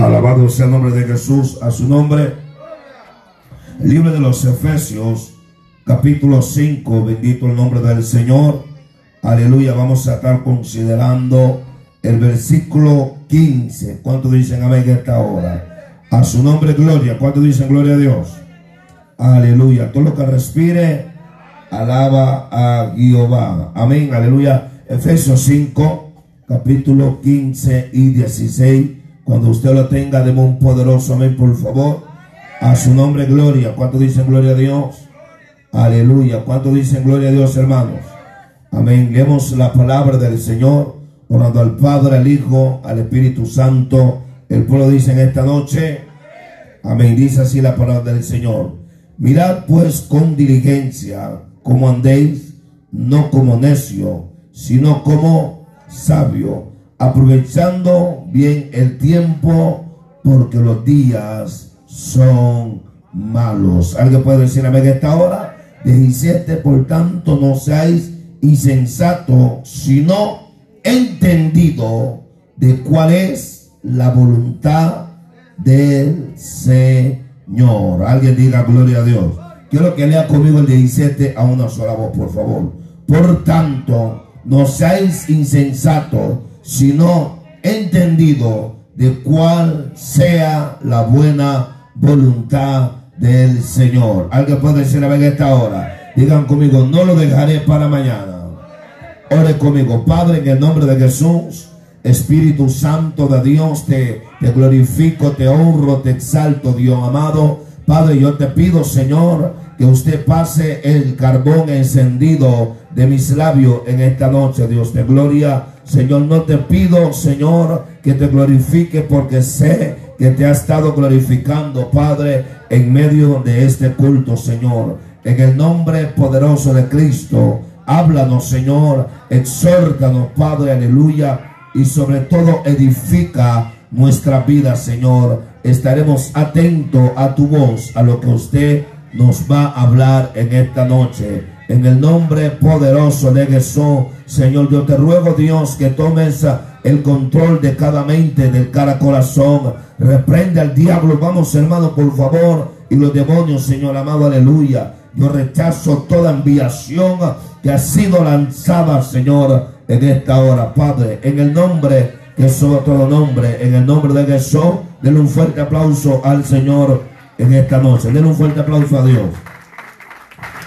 Alabado sea el nombre de Jesús, a su nombre. El libro de los Efesios, capítulo 5, bendito el nombre del Señor. Aleluya, vamos a estar considerando el versículo 15. ¿Cuántos dicen amén en esta hora? A su nombre, gloria. ¿Cuántos dicen gloria a Dios? Aleluya. Todo lo que respire, alaba a Jehová. Amén, aleluya. Efesios 5, capítulo 15 y 16. Cuando usted lo tenga, demos un poderoso amén, por favor. A su nombre, gloria. ¿Cuántos dicen gloria a Dios? Aleluya. ¿Cuántos dicen gloria a Dios, hermanos? Amén. Leemos la palabra del Señor, orando al Padre, al Hijo, al Espíritu Santo. El pueblo dice en esta noche, amén. Dice así la palabra del Señor. Mirad pues con diligencia como andéis, no como necio, sino como sabio aprovechando bien el tiempo, porque los días son malos. ¿Alguien puede decir a esta hora? 17, por tanto, no seáis insensato, sino entendido de cuál es la voluntad del Señor. Alguien diga gloria a Dios. Quiero que lea conmigo el 17 a una sola voz, por favor. Por tanto, no seáis insensatos, sino entendido de cuál sea la buena voluntad del Señor. Alguien puede decir a esta hora. Digan conmigo, no lo dejaré para mañana. Ore conmigo, Padre, en el nombre de Jesús. Espíritu Santo de Dios, te, te glorifico, te honro, te exalto, Dios amado. Padre, yo te pido, Señor, que usted pase el carbón encendido de mis labios en esta noche, Dios de gloria. Señor, no te pido, Señor, que te glorifique porque sé que te ha estado glorificando, Padre, en medio de este culto, Señor. En el nombre poderoso de Cristo, háblanos, Señor, exhórtanos, Padre, aleluya, y sobre todo edifica nuestra vida, Señor. Estaremos atentos a tu voz, a lo que usted nos va a hablar en esta noche. En el nombre poderoso de Jesús, Señor, yo te ruego, Dios, que tomes el control de cada mente, del cada corazón. Reprende al diablo, vamos hermano, por favor, y los demonios, Señor amado, aleluya. Yo rechazo toda enviación que ha sido lanzada, Señor, en esta hora, Padre, en el nombre que sobre todo nombre, en el nombre de Jesús, denle un fuerte aplauso al Señor en esta noche. Denle un fuerte aplauso a Dios.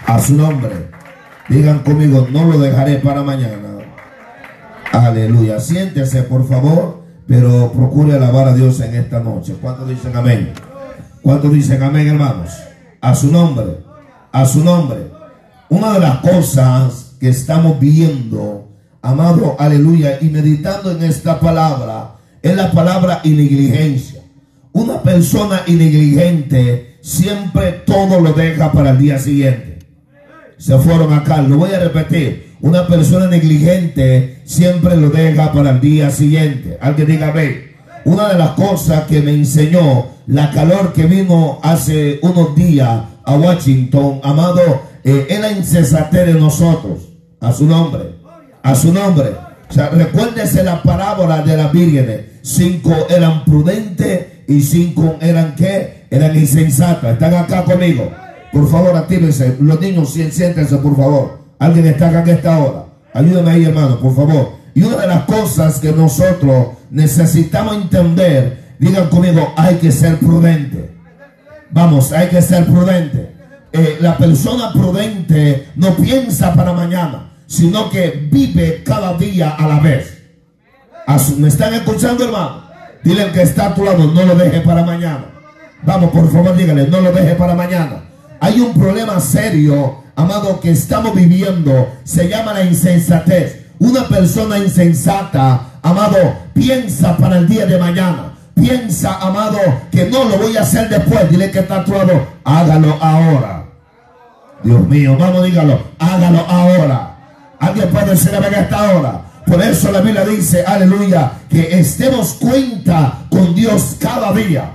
A su nombre. Digan conmigo, no lo dejaré para mañana. Aleluya. Siéntese, por favor, pero procure alabar a Dios en esta noche. ¿Cuántos dicen amén? ¿Cuántos dicen amén, hermanos? A su nombre. A su nombre. Una de las cosas que estamos viendo, amado, aleluya, y meditando en esta palabra, es la palabra negligencia. Una persona negligente siempre todo lo deja para el día siguiente se fueron acá. Lo voy a repetir. Una persona negligente siempre lo deja para el día siguiente. Alguien diga, ve. Una de las cosas que me enseñó la calor que vino hace unos días a Washington, amado, eh, es la insensatez de nosotros. A su nombre. A su nombre. O sea, recuérdese la parábola de las vírgenes. Cinco eran prudentes y cinco eran qué? Eran insensatas. Están acá conmigo. Por favor, actívense. Los niños, siéntense, por favor. Alguien está acá en esta hora. Ayúdenme ahí, hermano, por favor. Y una de las cosas que nosotros necesitamos entender, digan conmigo, hay que ser prudente. Vamos, hay que ser prudente. Eh, la persona prudente no piensa para mañana, sino que vive cada día a la vez. ¿Me están escuchando, hermano? Dile que está a tu lado, no lo deje para mañana. Vamos, por favor, dígale, no lo deje para mañana. Hay un problema serio, amado, que estamos viviendo. Se llama la insensatez. Una persona insensata, amado, piensa para el día de mañana. Piensa, amado, que no lo voy a hacer después. Dile que está actuado. Hágalo ahora. Dios mío, vamos, dígalo. Hágalo ahora. Alguien puede decir a esta hora. Por eso la Biblia dice, aleluya, que estemos cuenta con Dios cada día.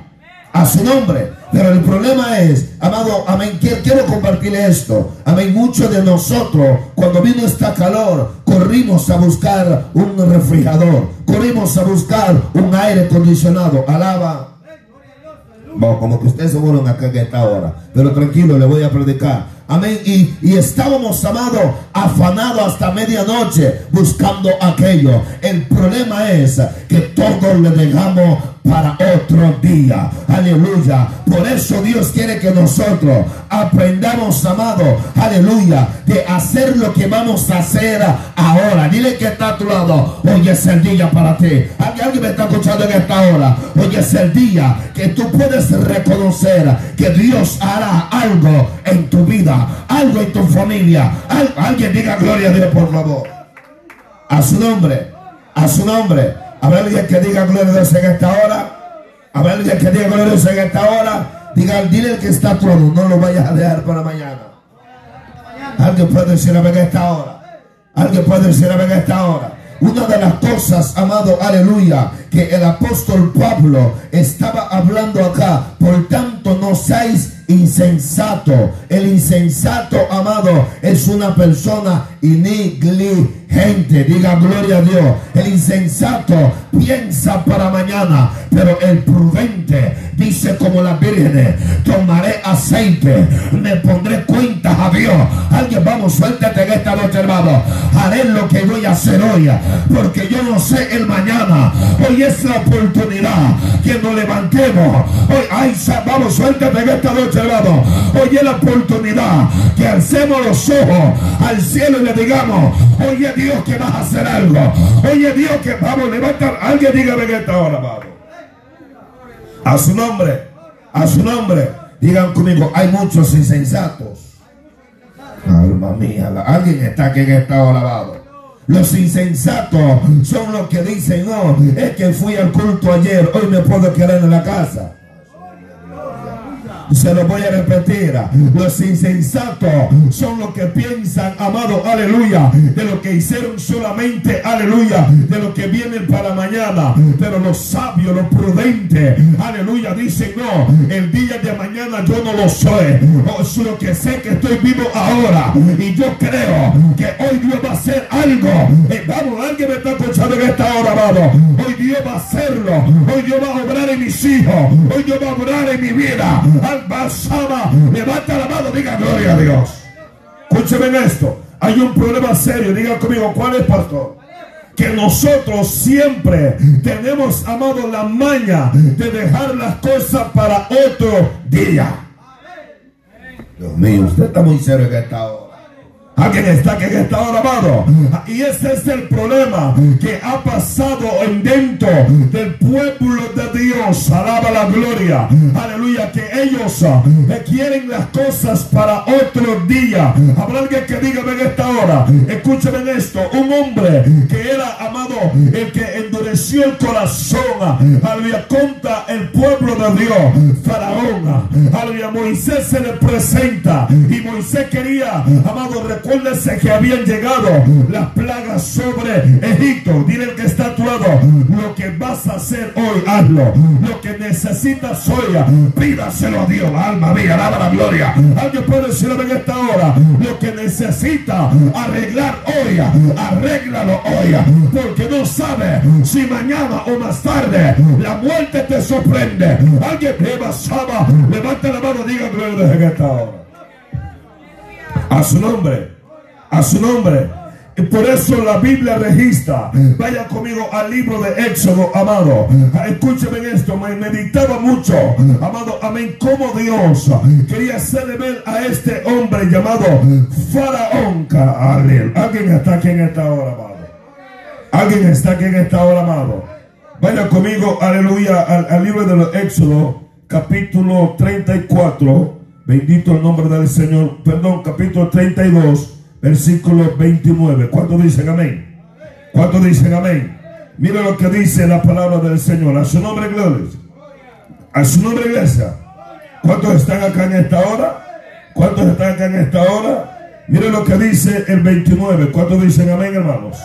A su nombre. Pero el problema es, amado, amén, quiero compartirle esto. Amén, muchos de nosotros, cuando vino esta calor, corrimos a buscar un refrigerador. corrimos a buscar un aire acondicionado. Alaba. Bueno, como que usted seguro en acá en esta hora. Pero tranquilo, le voy a predicar. Amén. Y, y estábamos, amados, afanados hasta medianoche buscando aquello. El problema es que todos le dejamos para otro día. Aleluya. Por eso Dios quiere que nosotros aprendamos, amado, aleluya, de hacer lo que vamos a hacer ahora. Dile que está a tu lado. Hoy es el día para ti. Alguien me está escuchando en esta hora. Hoy es el día que tú puedes reconocer que Dios hará algo en tu vida, algo en tu familia. alguien diga gloria a Dios, por favor. A su nombre, a su nombre. Habrá alguien que diga gloria a Dios en esta hora. Habrá alguien que diga gloria a Dios en esta hora. Diga, dile que está todo, no lo vayas a dejar para mañana. Alguien puede decir a ver esta hora. Alguien puede decir a ver esta hora. Una de las cosas, amado, aleluya, que el apóstol Pablo estaba hablando acá. Por tanto, no seáis insensato. El insensato, amado, es una persona inigligente. Diga gloria a Dios. El insensato piensa para mañana, pero el prudente dice como la Virgen, tomaré aceite, me pondré cuentas a Dios. Alguien, vamos, suéltate en esta noche, hermano. Haré lo que voy a hacer hoy, porque yo no sé el mañana. Hoy es la oportunidad que nos levantemos. Hoy, ay, vamos, suéltate en esta noche, hermano. Hoy es la oportunidad que alcemos los ojos al cielo y le digamos, oye Dios que vas a hacer algo. Oye Dios que vamos, levantar. Alguien dígame en esta hora, vamos. A su nombre, a su nombre. Digan conmigo, hay muchos insensatos. Alma mía, alguien está aquí en esta hora, vamos. Los insensatos son los que dicen, no, es que fui al culto ayer, hoy me puedo quedar en la casa. Se lo voy a repetir. Los insensatos son los que piensan, amado, aleluya, de lo que hicieron solamente, aleluya, de lo que viene para mañana. Pero los sabios, los prudentes, aleluya, dicen, no, el día de mañana yo no lo soy. O es lo que sé que estoy vivo ahora. Y yo creo que hoy Dios va a hacer algo. Eh, vamos, alguien me está escuchando en esta hora, amado. Hoy Dios va a hacerlo. Hoy Dios va a obrar en mis hijos. Hoy Dios va a obrar en mi vida. Basaba. Levanta la mano, diga gloria a Dios. Escúcheme esto. Hay un problema serio. Diga conmigo, ¿cuál es, pastor? que nosotros siempre tenemos, amado, la maña de dejar las cosas para otro día. Dios mío, usted está muy serio en esta hora. Alguien está que está amado. Y ese es el problema que ha pasado en dentro del pueblo de Dios. Alaba la gloria. Aleluya. Que ellos eh, quieren las cosas para otro día. Habrá alguien que diga en esta hora. Escúcheme esto. Un hombre que era amado, el que endureció el corazón. Aleluya. Contra el pueblo de Dios. Faraón. Aleluya. Moisés se le presenta. Y Moisés quería, amado, Recuérdese que habían llegado las plagas sobre Egipto. Dile el que está a tu lado, lo que vas a hacer hoy, hazlo. Lo que necesitas hoy, pídaselo a Dios. Alma mía, alaba la gloria. Alguien puede decirlo en esta hora. Lo que necesita arreglar hoy, arréglalo hoy. Porque no sabe si mañana o más tarde la muerte te sorprende. Alguien que basaba, levanta la mano, diga gloria en esta hora. A su nombre a su nombre. Y por eso la Biblia registra. Vaya conmigo al libro de Éxodo, amado. Escúcheme esto. Me meditaba mucho, amado. Amén. Como Dios quería hacerle ver a este hombre llamado Faraón. Alguien está aquí en esta hora, amado. Alguien está aquí en esta hora, amado. Vaya conmigo, aleluya, al, al libro de Éxodo, capítulo 34. Bendito el nombre del Señor. Perdón, capítulo 32 versículo 29. ¿Cuántos dicen amén? ¿Cuántos dicen amén? Mira lo que dice la palabra del Señor. A su nombre, gloria. A su nombre, iglesia. ¿Cuántos están acá en esta hora? ¿Cuántos están acá en esta hora? Mire lo que dice el 29. ¿Cuántos dicen amén, hermanos?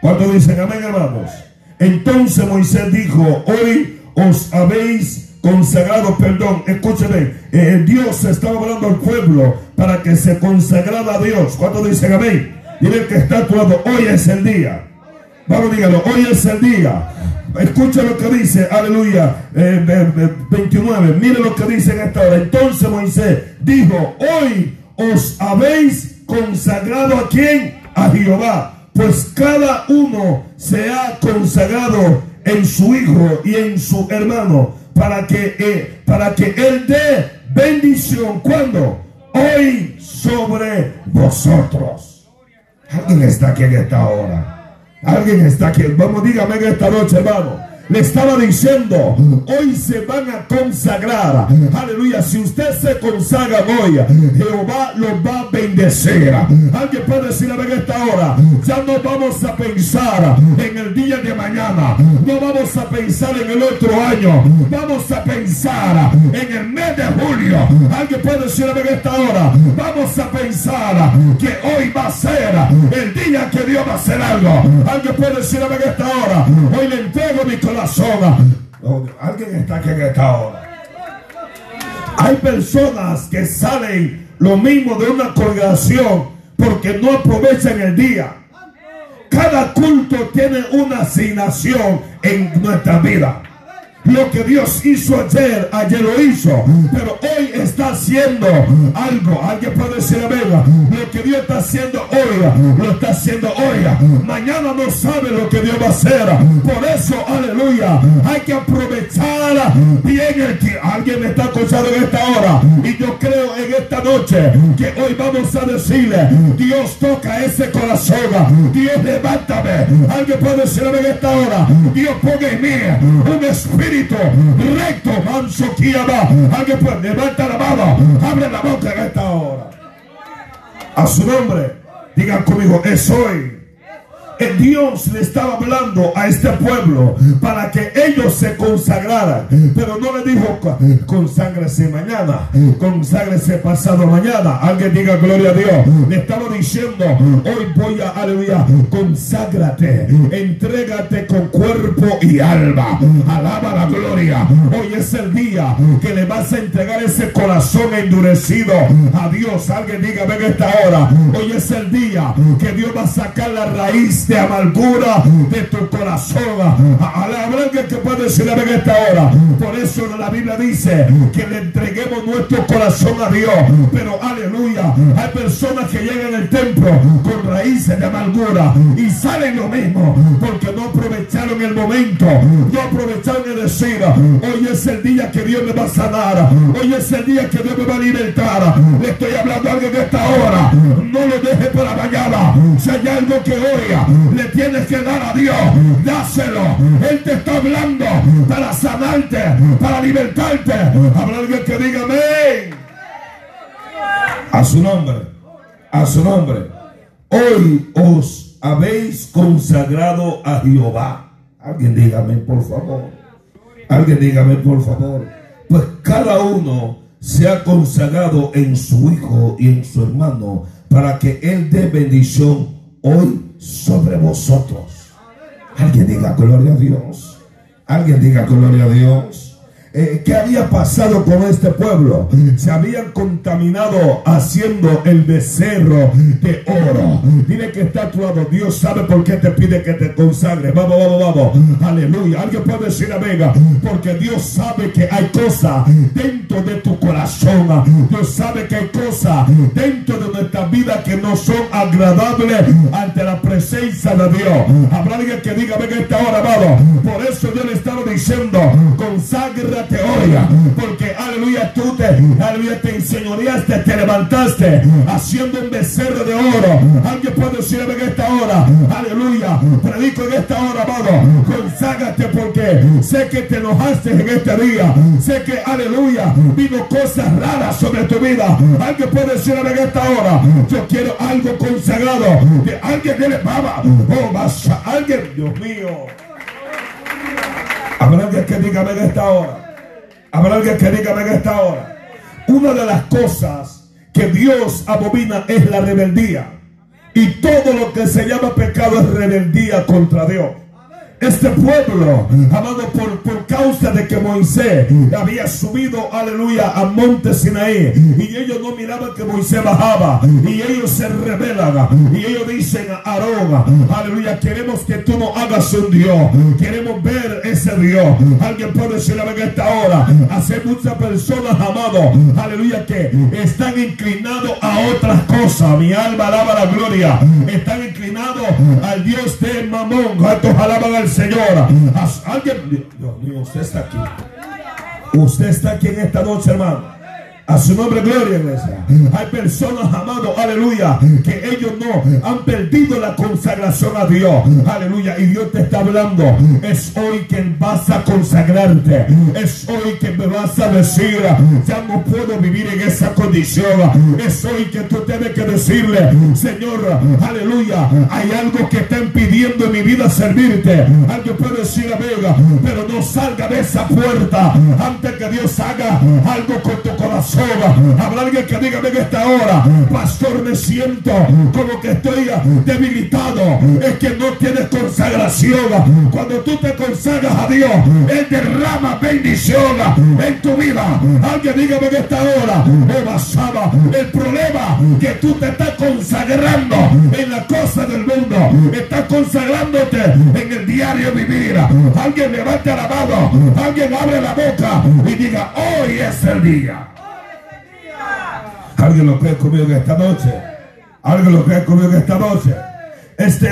¿Cuántos dicen amén, hermanos? Entonces Moisés dijo, hoy os habéis consagrado, perdón, escúcheme, eh, Dios estaba hablando al pueblo para que se consagrara a Dios. ¿Cuántos dicen amén? Dile que está actuado, hoy es el día. Vamos, dígalo, hoy es el día. Escucha lo que dice, aleluya, 29. Eh, Mire lo que dice en esta hora. Entonces Moisés dijo, hoy os habéis consagrado a quién? A Jehová. Pues cada uno se ha consagrado en su hijo y en su hermano para que, eh, para que él dé bendición. ¿Cuándo? Hoy sobre vosotros. Alguien está aquí en esta hora. Alguien está aquí. Vamos, dígame en esta noche, hermano le estaba diciendo, hoy se van a consagrar. Aleluya, si usted se consagra hoy, Jehová los va a bendecir. Alguien puede decir a esta hora, ya no vamos a pensar en el día de mañana, no vamos a pensar en el otro año, vamos a pensar en el mes de julio. Alguien puede decir a esta hora, vamos a pensar que hoy va a ser el día que Dios va a hacer algo. Alguien puede decir a esta hora, hoy le entrego mi alguien está aquí en esta hora. Hay personas que salen lo mismo de una congregación porque no aprovechan el día. Cada culto tiene una asignación en nuestra vida. Lo que Dios hizo ayer, ayer lo hizo. Pero hoy está haciendo algo. Alguien puede decir amén. Lo que Dios está haciendo hoy, lo está haciendo hoy. Mañana no sabe lo que Dios va a hacer. Por eso, aleluya, hay que aprovechar bien el que alguien me está escuchando en esta hora. Y yo creo en esta noche que hoy vamos a decirle, Dios toca ese corazón. Dios levántame. Alguien puede decir en esta hora, Dios ponga en mí un espíritu recto, manso, va Alguien puede, levanta la mano, abre la boca en esta hora. A su nombre, digan conmigo, es hoy. Dios le estaba hablando a este pueblo para que ellos se consagraran. Pero no le dijo, conságrese mañana, conságrese pasado mañana. Alguien diga gloria a Dios. Le estaba diciendo, hoy voy a, aleluya, conságrate, entrégate con cuerpo y alma. Alaba la gloria. Hoy es el día que le vas a entregar ese corazón endurecido a Dios. Alguien diga, ven esta hora. Hoy es el día que Dios va a sacar la raíz de amargura de tu corazón. A la que puede decir en esta hora. Por eso la Biblia dice que le entreguemos nuestro corazón a Dios. Pero aleluya, hay personas que llegan al templo con raíces de amargura y salen lo mismo porque no aprovecharon el momento, no aprovecharon el decir, hoy es el día que Dios me va a sanar, hoy es el día que Dios me va a libertar. Le estoy hablando a alguien en esta hora, no lo deje para mañana. Si hay algo que oiga, le tienes que dar a Dios. Dáselo. Él te está hablando para sanarte, para libertarte. Habrá alguien que diga amén. A su nombre. A su nombre. Hoy os habéis consagrado a Jehová. Alguien dígame, por favor. Alguien dígame, por favor. Pues cada uno se ha consagrado en su hijo y en su hermano para que él dé bendición hoy sobre vosotros. Alguien diga gloria a Dios. Alguien diga gloria a Dios. Eh, ¿Qué había pasado con este pueblo? Se habían contaminado haciendo el becerro de oro. Dile que está a tu lado. Dios sabe por qué te pide que te consagres. Vamos, vamos, vamos. Aleluya. Alguien puede decir amén. Porque Dios sabe que hay cosas dentro de tu corazón. Dios sabe que hay cosas dentro de nuestra vida que no son agradables ante la presencia de Dios. Habrá alguien que diga, venga esta hora, amado. Por eso yo le estaba diciendo, consagra te oiga, porque aleluya, tú te, aleluya, te enseñoreaste, te levantaste haciendo un becerro de oro. Alguien puede decir en esta hora, aleluya, predico en esta hora, amado, conságate porque sé que te enojaste en este día, sé que, aleluya, vino cosas raras sobre tu vida. Alguien puede decir en esta hora, yo quiero algo consagrado, que alguien le baba, oh, vas, alguien, Dios mío. Habrá alguien que diga en esta hora. Habrá alguien que diga en esta hora. Una de las cosas que Dios abomina es la rebeldía. Y todo lo que se llama pecado es rebeldía contra Dios. Este pueblo, amado, por, por causa de que Moisés había subido, aleluya, a monte Sinaí, y ellos no miraban que Moisés bajaba, y ellos se rebelan, y ellos dicen a Aarón, aleluya, queremos que tú nos hagas un Dios, queremos ver ese Dios. Alguien puede decir a esta hora, hace muchas personas, amado, aleluya, que están inclinados a otras cosas. Mi alma alaba la gloria, están inclinados al Dios de Mamón, ¿cuántos alaban al Señor. Alguien, Dios mío, usted está aquí. Usted está aquí en esta noche, hermano. A su nombre, gloria, iglesia. Hay personas, amados, aleluya, que ellos no han perdido la consagración a Dios. Aleluya. Y Dios te está hablando. Es hoy que vas a consagrarte. Es hoy que me vas a decir, ya no puedo vivir en esa condición. Es hoy que tú tienes que decirle, Señor, aleluya, hay algo que está impidiendo en mi vida servirte. Alguien puede decir, amiga, pero no salga de esa puerta antes que Dios haga algo con tu corazón. Habrá alguien que diga en esta hora, pastor, me siento como que estoy debilitado. Es que no tienes consagración. Cuando tú te consagras a Dios, Él derrama bendición en tu vida. Alguien dígame en esta hora, basaba el problema que tú te estás consagrando en la cosa del mundo. Estás consagrándote en el diario vivir. Alguien levante la mano, alguien abre la boca y diga, hoy es el día. Alguien lo cree conmigo en esta noche. Alguien lo cree conmigo en esta noche. Este,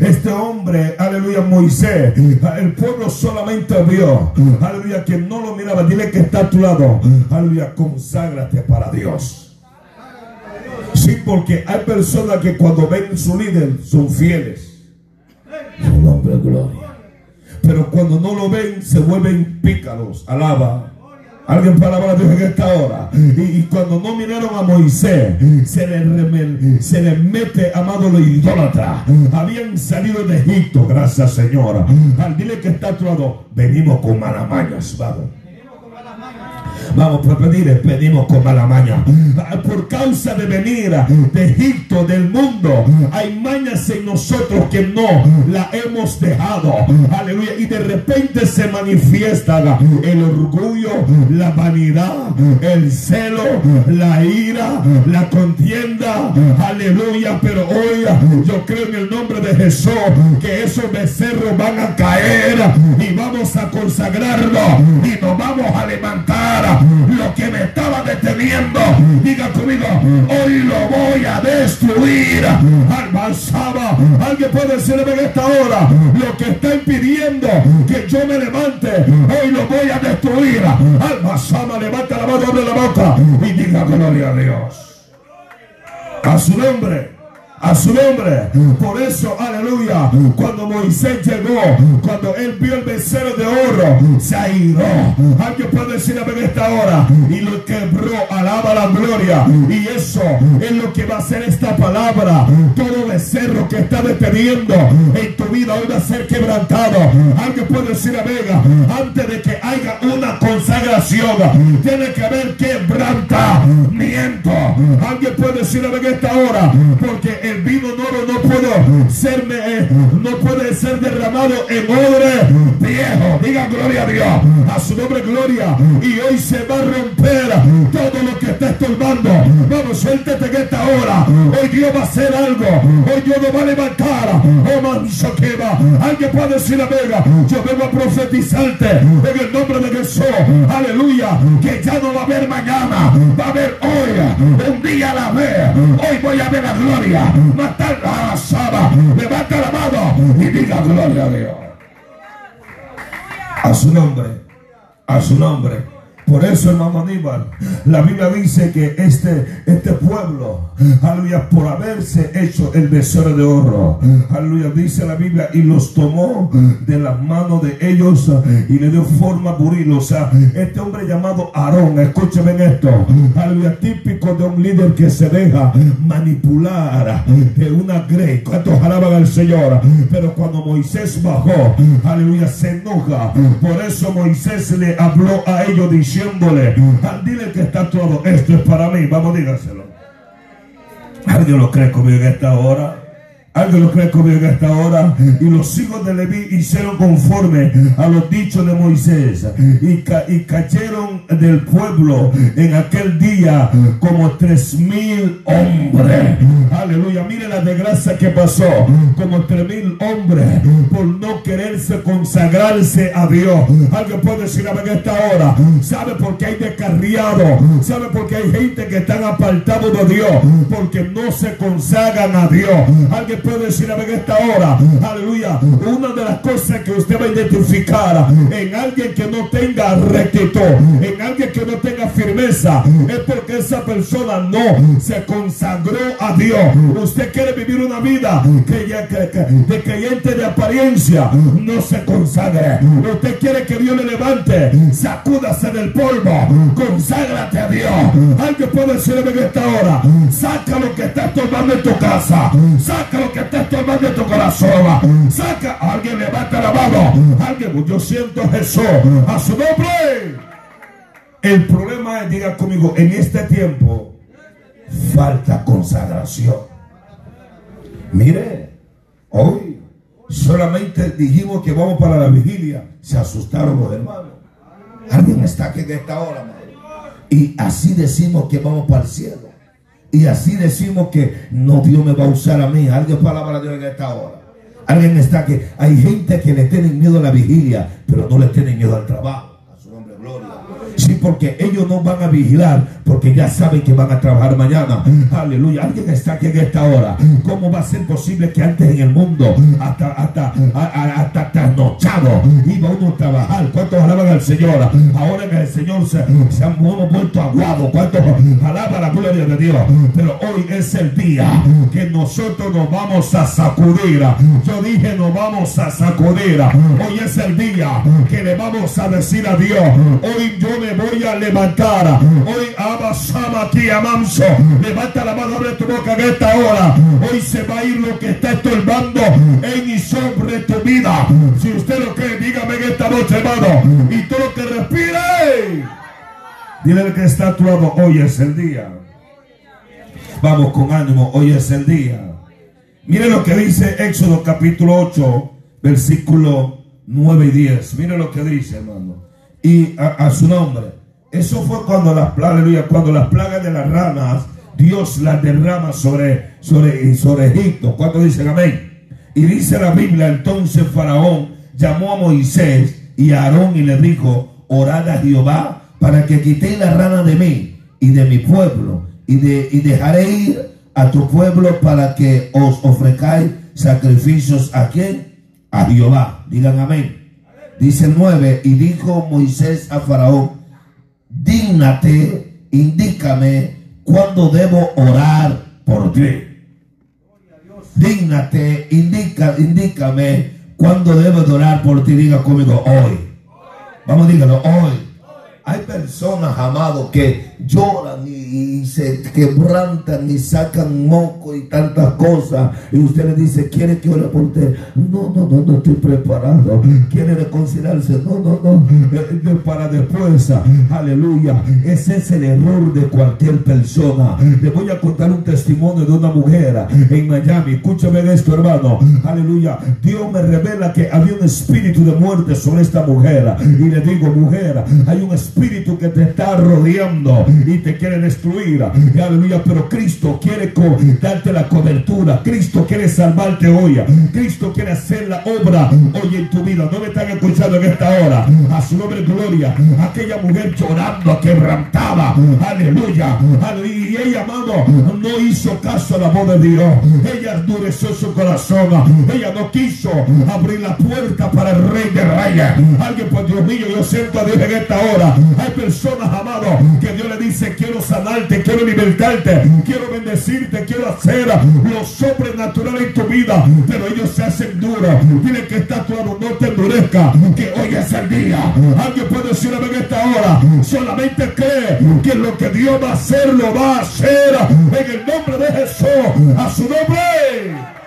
este hombre, aleluya, Moisés, el pueblo solamente vio, aleluya, que no lo miraba. Dile que está a tu lado, aleluya, conságrate para Dios. Sí, porque hay personas que cuando ven su líder son fieles. Su nombre gloria. Pero cuando no lo ven, se vuelven pícaros. Alaba Alguien para a Dios en esta hora. Y, cuando no miraron a Moisés, se les se le mete, amado, lo idólatra. Habían salido de Egipto, gracias Señora. Al dile que está a venimos con malamañas, vamos. Vamos a pedir, pedimos con mala maña. Por causa de venir de Egipto, del mundo, hay mañas en nosotros que no la hemos dejado. Aleluya. Y de repente se manifiesta el orgullo, la vanidad, el celo, la ira, la contienda. Aleluya. Pero hoy yo creo en el nombre de Jesús que esos becerros van a caer y vamos a consagrarlo y nos vamos a levantar lo que me estaba deteniendo, diga conmigo, hoy lo voy a destruir. Almanzaba, alguien puede decirme en esta hora, lo que está impidiendo que yo me levante, hoy lo voy a destruir. Almanzaba, levanta la mano, abre la boca y diga gloria a Dios. A su nombre a su nombre. Por eso, aleluya, cuando Moisés llegó, cuando él vio el becerro de oro, se airó. Alguien puede decir en esta hora y lo quebró, alaba la gloria. Y eso es lo que va a hacer esta palabra. Todo becerro que está deteniendo en tu vida hoy va a ser quebrantado. Alguien puede decir a Vega, antes de que haya una consagración, tiene que haber quebrantamiento. Alguien puede decir a esta hora, porque el ser, eh, no puede ser derramado en odre viejo. Diga gloria a Dios. A su nombre gloria. Y hoy se va a romper todo lo que está estorbando. Vamos, suéltete en esta hora. Hoy Dios va a hacer algo. Hoy Dios nos va a levantar. Oh manso que va. Alguien puede decir a Vega. Yo vengo a profetizarte en el nombre de Jesús. Aleluya. Que ya no va a haber mañana. Va a haber hoy. Un día la vez. Hoy voy a ver la gloria matar la asada. Levanta la mano y diga gloria a Dios. A su nombre, a su nombre. Por eso, hermano Aníbal, la Biblia dice que este, este pueblo, aleluya, por haberse hecho el becerro de oro, aleluya, dice la Biblia, y los tomó de las manos de ellos y le dio forma buril. O sea, este hombre llamado Aarón, escúcheme esto, aleluya, típico de un líder que se deja manipular de una grey. ¿Cuántos alaban al Señor? Pero cuando Moisés bajó, aleluya, se enoja. Por eso Moisés le habló a ellos diciendo, diciéndole, dile que está todo, esto es para mí, vamos dígaselo. ¿Alguien lo cree conmigo en esta hora? Alguien lo cree conmigo en esta hora. Y los hijos de Leví hicieron conforme a los dichos de Moisés. Y, cayeron del pueblo en aquel día como tres mil hombres. Aleluya. Mire la desgracia que pasó. Como tres mil hombres por no quererse consagrarse a Dios. Alguien puede decir en esta hora. ¿Sabe por qué hay descarriado? ¿Sabe por qué hay gente que están apartados de Dios? Porque no se consagran a Dios. Alguien puede decir en esta hora, aleluya, una de las cosas que usted va a identificar en alguien que no tenga rectitud, en alguien que no tenga firmeza, es porque esa persona no se consagró a Dios. Usted quiere vivir una vida de creyente de apariencia, no se consagre. Usted quiere que Dios le levante, sacúdase del polvo, conságrate a Dios. Alguien puede decir en esta hora, saca lo que está tomando en tu casa, saca lo que está estorbando en tu corazón. Saca, alguien levanta la mano. Alguien, yo siento a Jesús a su nombre. El problema es, diga conmigo, en este tiempo falta consagración. Mire, hoy solamente dijimos que vamos para la vigilia. Se asustaron los hermanos. Alguien está aquí en esta hora, Y así decimos que vamos para el cielo. Y así decimos que no, Dios me va a usar a mí. Alguien palabra de Dios en esta hora. Alguien está que hay gente que le tiene miedo a la vigilia, pero no le tiene miedo al trabajo. A su nombre, gloria. Sí, porque ellos no van a vigilar porque ya saben que van a trabajar mañana. Aleluya. Alguien está aquí en esta hora. ¿Cómo va a ser posible que antes en el mundo, hasta, hasta, hasta trasnochado, iba uno a trabajar? ¿Cuántos alaban al Señor? Ahora que el Señor se, se han vuelto aguado. ¿Cuántos alaban la gloria de Dios? Pero hoy es el día que nosotros nos vamos a sacudir. Yo dije, nos vamos a sacudir. Hoy es el día que le vamos a decir a Dios. Hoy yo me voy a levantar. Hoy Abasama aquí amanso. Levanta la mano, abre tu boca en esta hora. Hoy se va a ir lo que está estorbando en y sobre tu vida. Si usted lo cree, dígame en esta noche, hermano. Y todo lo que respire. Dile que está actuado. Hoy es el día. Vamos con ánimo. Hoy es el día. Mire lo que dice Éxodo capítulo 8, versículo 9 y 10. Mire lo que dice, hermano y a, su nombre. Eso fue cuando las plagas, cuando las plagas de las ranas, Dios las derrama sobre, sobre, sobre Egipto. ¿Cuántos dicen amén? Y dice la Biblia, entonces Faraón llamó a Moisés y a Aarón y le dijo, orad a Jehová para que quitéis la rana de mí y de mi pueblo y, de, y dejaré ir a tu pueblo para que os ofrezcáis sacrificios a quién? A Jehová. Digan amén. Dice el 9, y dijo Moisés a Faraón, dígnate, indícame cuándo debo orar por ti. Dígnate, indica, indícame cuándo debo orar por ti. Diga conmigo hoy. Vamos, dígalo hoy. Hay personas, amados, que lloran y, se quebrantan y sacan moco y tantas cosas. Y usted le dice, ¿quiere que ore por usted? No, no, no, no estoy preparado. ¿Quiere reconciliarse? No, no, no. Eh, para después. Aleluya. Ese es el error de cualquier persona. Le voy a contar un testimonio de una mujer en Miami. Escúchame esto, hermano. Aleluya. Dios me revela que había un espíritu de muerte sobre esta mujer. Y le digo, mujer, hay un espíritu que te está rodeando y te quiere destruir. Aleluya, pero Cristo quiere darte la cobertura. Cristo quiere salvarte hoy. Cristo quiere hacer la obra hoy en tu vida. No me están escuchando en esta hora. A su nombre gloria. Aquella mujer llorando, quebrantaba. Aleluya. Y ella, amado, no hizo caso a la voz de Dios. Ella endureció su corazón. Ella no quiso abrir la puerta para el rey de reyes. Alguien, por Dios mío, yo siento a Dios en esta hora. Hay personas, amados, que Dios le dice, quiero sanarte, quiero libertarte, quiero bendecirte, quiero hacer lo sobrenatural en tu vida. Pero ellos se hacen duros. Tienen que estar actuando, no te endurezca, que hoy es el día. Alguien puede decirme en esta hora, solamente cree que lo que Dios va a hacer, lo va a hacer en el nombre de Jesús, a su nombre.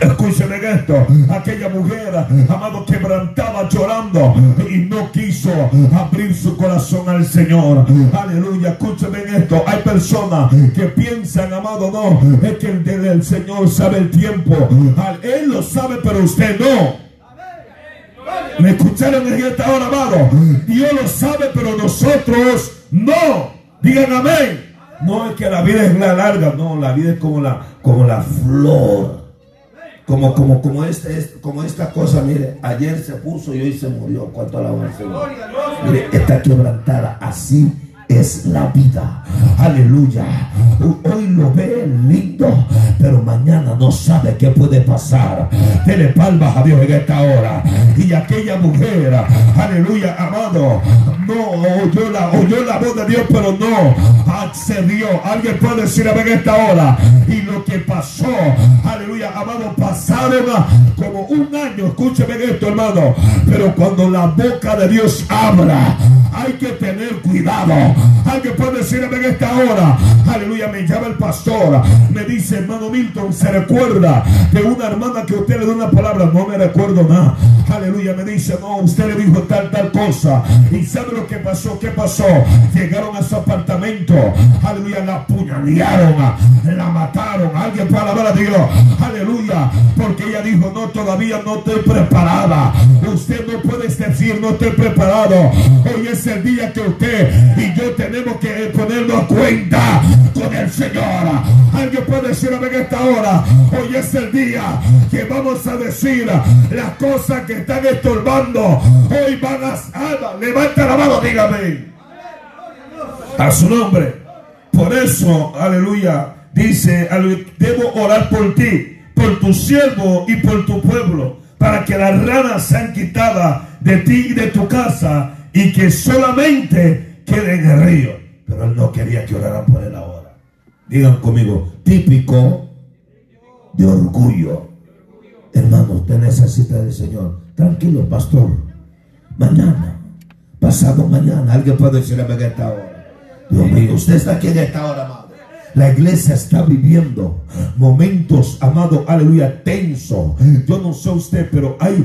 Escúcheme esto. Aquella mujer, amado, quebrantaba llorando y no quiso abrir su corazón al Señor. Aleluya. Escúcheme esto. Hay personas que piensan, amado, no, es que el, el Señor sabe el tiempo. Él lo sabe, pero usted no. ¿Me escucharon en esta hora, amado? Dios lo sabe, pero nosotros no. Digan amén. No es que la vida es la larga, no, la vida es como la, como la flor. Como, como, como, este, como esta cosa, mire, ayer se puso y hoy se murió. ¿Cuánto alaba al Señor? Mire, está quebrantada así es la vida. Aleluya. Hoy lo ve lindo, pero mañana no sabe qué puede pasar. Dele palmas a Dios en esta hora. Y aquella mujer, aleluya, amado, no oyó la, oyó la voz de Dios, pero no accedió. Alguien puede decir en esta hora. Y lo que pasó, aleluya, amado, pasaron como un año. Escúcheme esto, hermano. Pero cuando la boca de Dios abra, hay que tener cuidado. Alguien puede decirme en esta hora, aleluya, me llama el pastor, me dice, hermano Milton, se recuerda de una hermana que usted le dio una palabra, no me recuerdo nada. Aleluya, me dice, no, usted le dijo tal, tal cosa. Y sabe lo que pasó, ¿qué pasó? Llegaron a su apartamento, aleluya, la apuñalearon, la mataron. Alguien puede alabar a Dios, aleluya, porque ella dijo, no, todavía no estoy preparada. Usted no puede decir, no estoy preparado. Hoy es el día que usted y yo tenemos que ponernos a cuenta con el Señor. Alguien puede decir en esta hora, hoy es el día que vamos a decir las cosas que están estorbando. Hoy van a... levanta la mano, dígame. A su nombre. Por eso, aleluya, dice, debo orar por ti, por tu siervo y por tu pueblo, para que las ranas sean quitadas de ti y de tu casa y que solamente quede en el río. Pero él no quería que oraran por él ahora. Digan conmigo, típico de orgullo. Hermano, usted necesita del Señor. Tranquilo, pastor. Mañana, pasado mañana, alguien puede decirle a esta hora. Dios mío, usted está aquí en esta hora, amado. La iglesia está viviendo momentos, amado, aleluya, tenso. Yo no sé usted, pero hay,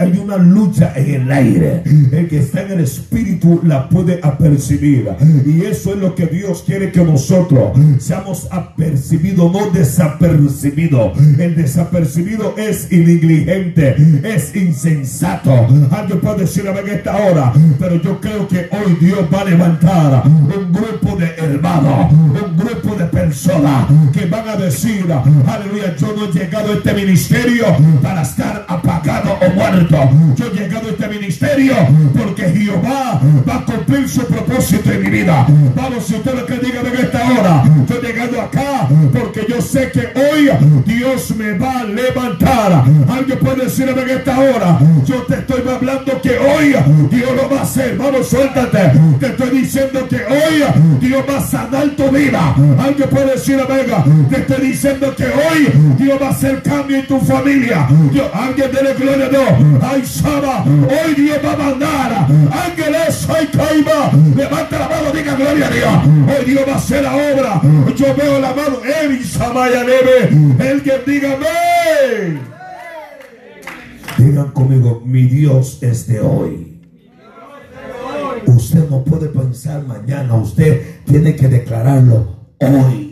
hay, una lucha en el aire. El que está en el espíritu la puede apercibir. Y eso es lo que Dios quiere que nosotros seamos apercibidos, no desapercibidos. El desapercibido es indigente, es insensato. Alguien puede decir en esta hora, pero yo creo que hoy Dios va a levantar un grupo de hermanos, un grupo de personas que van a decir, aleluya, yo no he llegado a este ministerio para estar apagado o muerto. Yo he llegado a este ministerio porque Jehová va a cumplir su propósito en mi vida. Vamos, si usted que diga en esta hora, yo he llegado acá porque yo sé que hoy Dios me va a levantar. Alguien puede decir en esta hora, yo te estoy hablando que hoy Dios lo va a hacer. Vamos, suéltate. Te estoy diciendo que hoy Dios va a sanar tu vida. Alguien puede decir, Vega, te estoy diciendo que hoy Dios va a hacer cambio en tu familia. Dios, alguien dele gloria a Dios. Ay, Saba, hoy Dios va a mandar ángeles, ay, Caiba. Levanta la mano, diga gloria a Dios. Hoy Dios va a hacer la obra. Yo veo la mano, Evi, Samaya, Neve. El que diga, amén. Digan conmigo, mi Dios es de hoy. Usted no puede pensar mañana, usted tiene que declararlo hoy.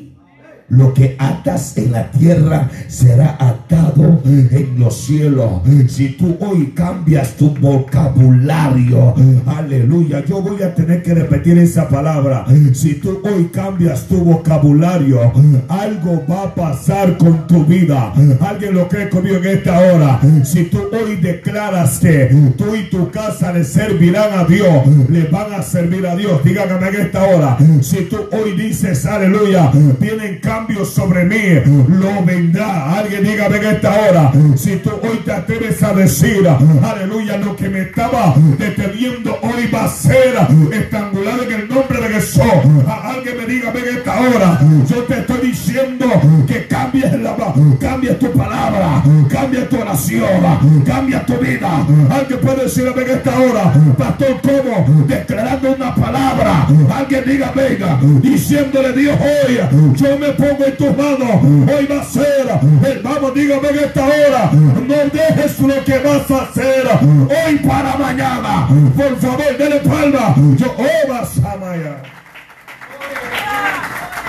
Lo que atas en la tierra será atado en los cielos. Si tú hoy cambias tu vocabulario, aleluya, yo voy a tener que repetir esa palabra. Si tú hoy cambias tu vocabulario, algo va a pasar con tu vida. Alguien lo cree conmigo en esta hora. Si tú hoy declaras que tú y tu casa le servirán a Dios, le van a servir a Dios. Dígame en esta hora. Si tú hoy dices, aleluya, vienen cambios sobre mí, lo vendrá. Alguien diga en esta hora, si tú hoy te atreves a decir, aleluya, lo que me estaba deteniendo hoy va a ser estrangulado en el nombre de Jesús. alguien me diga en esta hora, yo te estoy diciendo que cambies la cambia tu palabra, cambia tu oración, cambia tu vida. Alguien puede decir en esta hora, pastor, ¿cómo? Declarando una palabra. Alguien diga, venga, diciéndole Dios hoy, yo me puedo en tus manos. Hoy va a ser, hermano, dígame en esta hora. No dejes lo que vas a hacer hoy para mañana. Por favor, dele palma. Yo, oh, vas a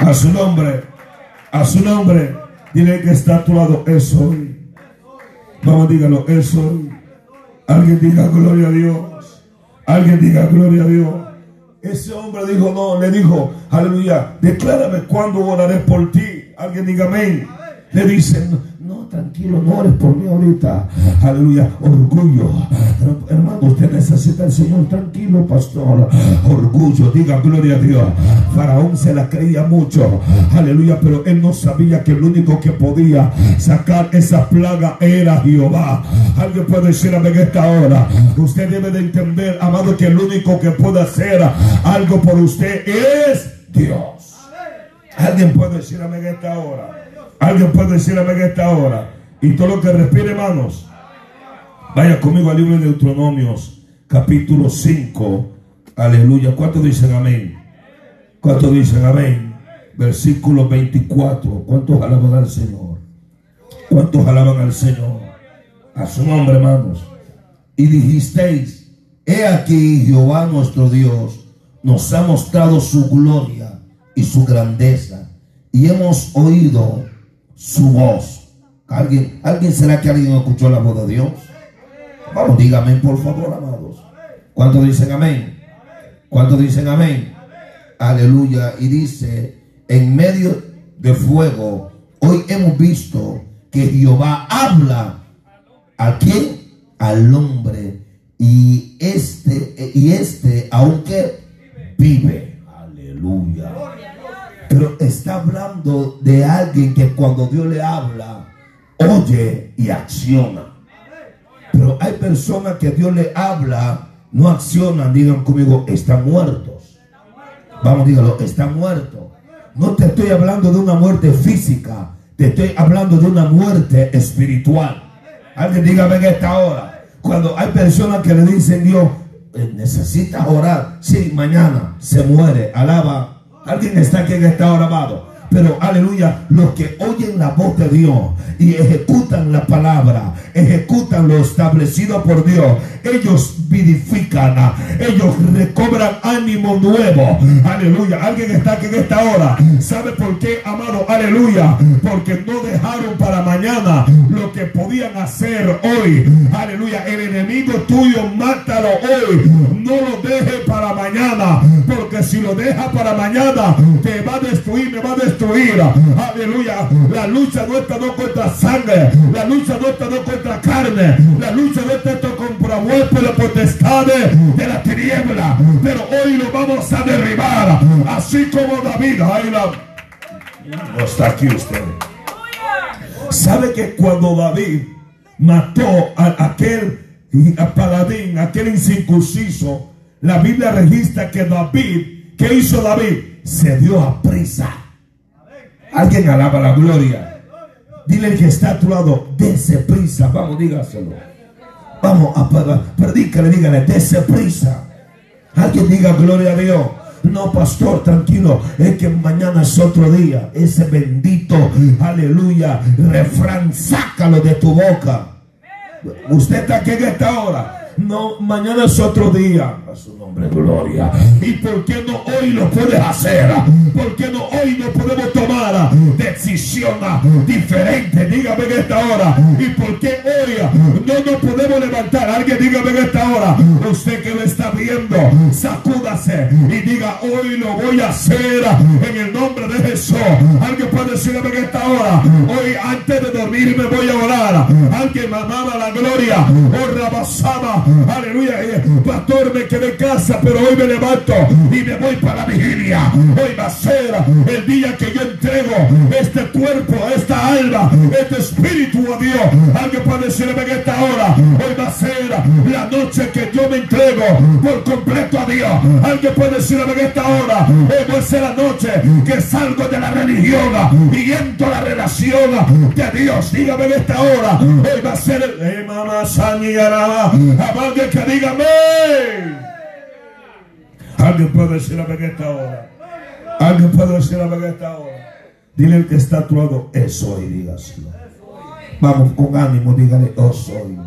A su nombre, a su nombre. Dile que está a tu lado. Es hoy. Vamos, dígalo, es hoy. Alguien diga gloria a Dios. Alguien diga gloria a Dios. Ese hombre dijo, no, le dijo, aleluya, declárame cuándo oraré por ti. Alguien diga amén. Le dicen, tranquilo, no ores por mí ahorita. Aleluya, orgullo. Hermano, usted necesita al Señor, tranquilo, pastor. Orgullo, diga gloria a Dios. Faraón se la creía mucho. Aleluya, pero él no sabía que el único que podía sacar esa plaga era Jehová. Alguien puede decir a en esta hora. Usted debe de entender, amado, que el único que puede hacer algo por usted es Dios. Alguien puede decir a en esta hora. Alguien puede decir amén esta hora. Y todo lo que respire, hermanos. Vaya conmigo al libro de Deuteronomios, capítulo 5. Aleluya. ¿Cuántos dicen amén? ¿Cuántos dicen amén? Versículo 24. ¿Cuántos alaban al Señor? ¿Cuántos alaban al Señor? A su nombre, hermanos. Y dijisteis, he aquí Jehová nuestro Dios nos ha mostrado su gloria y su grandeza. Y hemos oído su voz. ¿Alguien, ¿Alguien será que alguien escuchó la voz de Dios? Vamos, dígame por favor, amados. ¿Cuántos dicen amén? ¿Cuántos dicen amén? Aleluya. Y dice, en medio de fuego, hoy hemos visto que Jehová habla a quién? Al hombre. Y este, y este, Dios le habla, oye y acciona. Pero hay personas que Dios le habla, no accionan, digan conmigo, están muertos. Vamos, dígalo, están muertos. No te estoy hablando de una muerte física, te estoy hablando de una muerte espiritual. Alguien dígame en esta hora. Cuando hay personas que le dicen Dios, eh, necesitas orar. Sí, mañana se muere. Alaba Alguien está aquí en esta hora, amado. Pero aleluya, los que oyen la voz de Dios y ejecutan la palabra, ejecutan lo establecido por Dios, ellos vivifican, ellos recobran ánimo nuevo. Aleluya. Alguien está aquí en esta hora. ¿Sabe por qué, amado? Aleluya. Porque no dejaron para mañana lo que podían hacer hoy. Aleluya. El enemigo tuyo, mátalo hoy. No lo deje para mañana. Porque si lo deja para mañana, te va a destruir, me va a destruir. Aleluya. La lucha no está no contra sangre. La lucha no está no contra carne. La lucha no está contra muerte, la de la tiniebla. Pero hoy lo vamos a derribar. Así como David. Ahí No está aquí usted. ¿Sabe que cuando David mató a aquel paladín, aquel incircunciso, la Biblia registra que David, ¿qué hizo David? Se dio a prisa. Alguien alaba la gloria. Dile que está a tu lado, dése prisa. Vamos, dígaselo. Vamos a predícale, dígale, dése prisa. Alguien diga gloria a Dios. No, pastor, tranquilo. Es que mañana es otro día. Ese bendito, aleluya, refrán, sácalo de tu boca. Usted está aquí en esta hora. No, mañana es otro día. A su nombre, gloria. ¿Y por qué no hoy lo puedes hacer? ¿Por qué no hoy no podemos tomar decisión diferente? Dígame en esta hora. ¿Y por qué hoy no nos podemos levantar? Alguien dígame en esta hora. Usted que lo está viendo, sacúdase y diga, hoy lo voy a hacer en el nombre de Jesús. Alguien puede decirme en esta hora. Hoy antes de dormir me voy a orar. Alguien me amaba la gloria. Oh, Rabasama Aleluya. Eh, pastor, me quedé en casa, pero hoy me levanto y me voy para la vigilia. Hoy va a ser el día que yo entrego este cuerpo, esta alma, este espíritu a Dios. Alguien puede decirme en esta hora. Hoy va a ser la noche que yo me entrego por completo a Dios. Alguien puede decirme en esta hora. Hoy va a ser la noche que salgo de la religión y entro a la relación de Dios. Dígame en esta hora. Hoy va a ser el. Alguien que diga amén. Alguien puede decir amén esta hora. Alguien puede decir amén esta hora. Dile el que está a tu lado, eso soy, dígaselo. Vamos con ánimo, dígale, oh soy.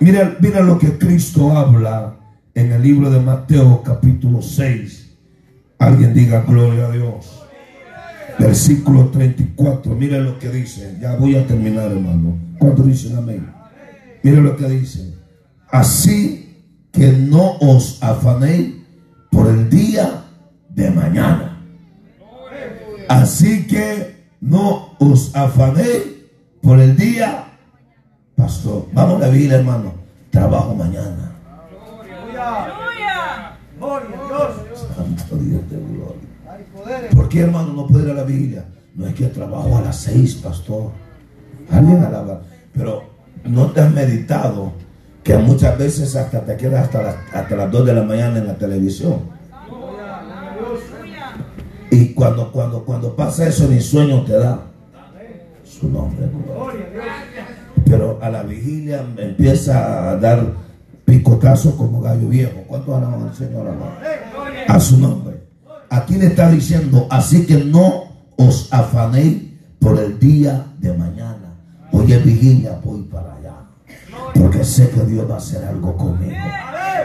Mira, mira lo que Cristo habla en el libro de Mateo capítulo 6. Alguien diga gloria a Dios. Versículo 34. Mira lo que dice. Ya voy a terminar, hermano. ¿Cuánto dicen amén? Mira lo que dice. Así que no os afanéis por el día de mañana. Así que no os afanéis por el día, pastor. Vamos a la Biblia, hermano. Trabajo mañana. Santo Dios de gloria. ¿Por qué, hermano, no puede ir a la Biblia? No es que trabajo a las seis, pastor. Alguien alaba. Pero no te has meditado que muchas veces hasta te quedas hasta las, hasta las 2 de la mañana en la televisión. Y cuando, cuando, cuando pasa eso, ni sueño te da. Su nombre. Pero a la vigilia empieza a dar picotazo como gallo viejo. ¿Cuánto alaban al Señor amado? A su nombre. Aquí le está diciendo, así que no os afanéis por el día de mañana. Hoy es vigilia, voy para. Porque sé que Dios va a hacer algo conmigo.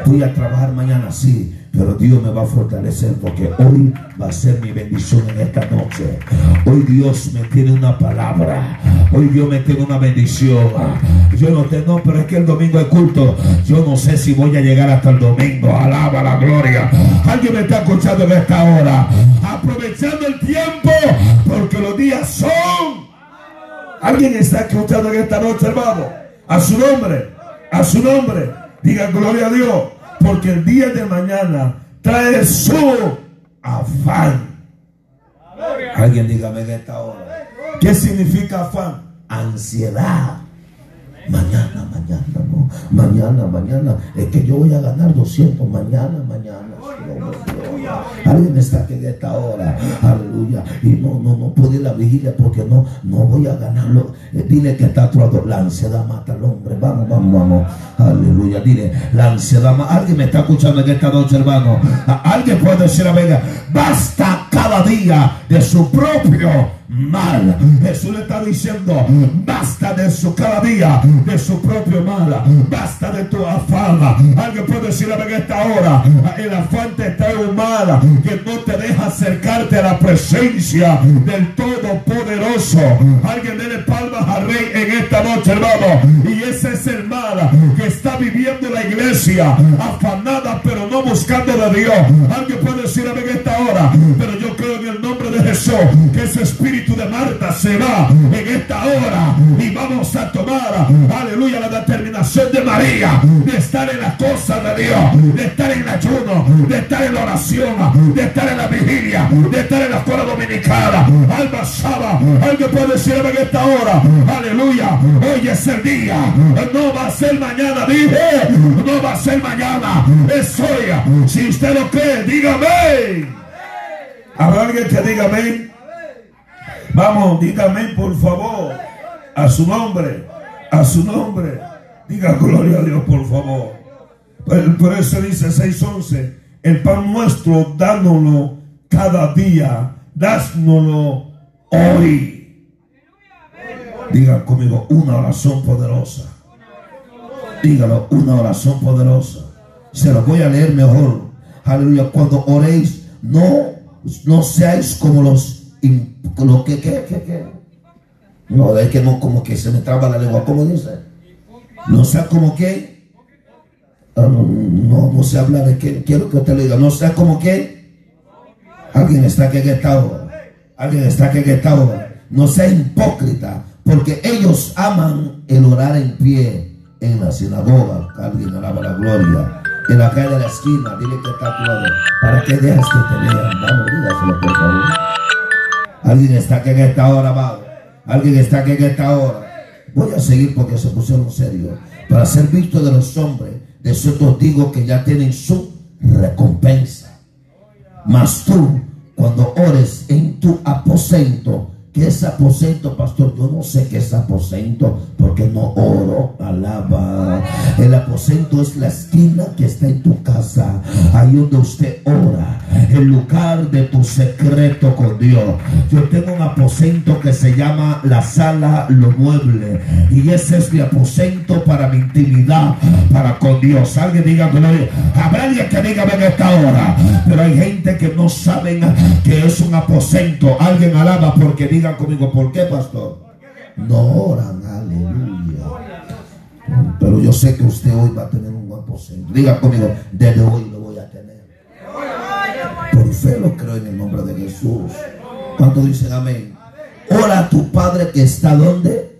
Voy a trabajar mañana, sí, pero Dios me va a fortalecer porque hoy va a ser mi bendición en esta noche. Hoy Dios me tiene una palabra. Hoy Dios me tiene una bendición. Yo no tengo, pero es que el domingo es culto. Yo no sé si voy a llegar hasta el domingo. Alaba la gloria. Alguien me está escuchando en esta hora. Aprovechando el tiempo porque los días son. Alguien está escuchando en esta noche, hermano. A su nombre. A su nombre. Diga gloria a Dios porque el día de mañana trae su afán. Alguien dígame en esta hora. ¿Qué significa afán? Ansiedad. Mañana, mañana, no. Mañana, mañana. Es que yo voy a ganar 200. Mañana, mañana. Alguien está aquí en esta hora. Aleluya. Y no, no, no puede ir la vigilia porque no, no voy a ganarlo. Eh, dile que está a La ansiedad mata al hombre. Vamos, vamos, vamos. Aleluya. Dile, la ansiedad mata. Alguien me está escuchando en esta noche, hermano. Alguien puede decir venga, basta día de su propio mal. Jesús le está diciendo, basta de su cada día, de su propio mal, basta de tu afán. Alguien puede decir en esta hora, el afán te trae un mal que no te deja acercarte a la presencia del Todopoderoso. Alguien dele palmas al Rey en esta noche, hermano. Y ese es el mal que está viviendo la iglesia, afanada pero no buscando de Dios. Alguien puede decir en esta hora, pero Jesús que ese espíritu de Marta se va en esta hora y vamos a tomar, aleluya, la determinación de María de estar en la cosa de Dios, de estar en el ayuno, de estar en la oración, de estar en la vigilia, de estar en la escuela dominicana. Alma Saba, alguien puede decirme en esta hora, aleluya, hoy es el día, no va a ser mañana, dije, no va a ser mañana, es hoy. Si usted lo cree, dígame. Habrá alguien que diga amén. Vamos, dígame por favor. A su nombre. A su nombre. Diga gloria a Dios, por favor. Por eso dice 6.11. El pan nuestro, dánoslo cada día. Dásnoslo hoy. Diga conmigo una oración poderosa. Dígalo, una oración poderosa. Se lo voy a leer mejor. Aleluya. Cuando oréis, no, no seáis como los lo que, que, que, No, es que no, como que se me traba la lengua. ¿Cómo dice? No sea como que. Ah, no, no, se habla de que. Quiero que usted le diga. No sea como que. Alguien está que hora. Alguien está que hora. No sea hipócrita. Porque ellos aman el orar en pie en la sinagoga. Alguien alaba la gloria. En la calle de la esquina. Dile que está actuado. ¿Para que dejas que te vean? Vamos, dígaselo por favor. Alguien está aquí en esta hora, amado. Alguien está aquí en esta hora. Voy a seguir porque se pusieron serio. Para ser visto de los hombres, de cierto digo que ya tienen su recompensa. Mas tú, cuando ores en tu aposento, ¿Qué es aposento, pastor? Yo no sé qué es aposento porque no oro, alaba. El aposento es la esquina que está en tu casa, ahí donde usted ora, el lugar de tu secreto con Dios. Yo tengo un aposento que se llama la sala, los muebles. Y ese es mi aposento para mi intimidad, para con Dios. Alguien diga gloria. Habrá alguien que diga en esta hora. Pero hay gente que no saben que es un aposento. Alguien alaba porque digan conmigo, ¿por qué, pastor? No oran, aleluya. Pero yo sé que usted hoy va a tener un buen aposento. Diga conmigo, desde hoy lo voy a tener. Por fe lo creo en el nombre de Jesús. ¿Cuánto dicen amén? Ora a tu Padre que está donde?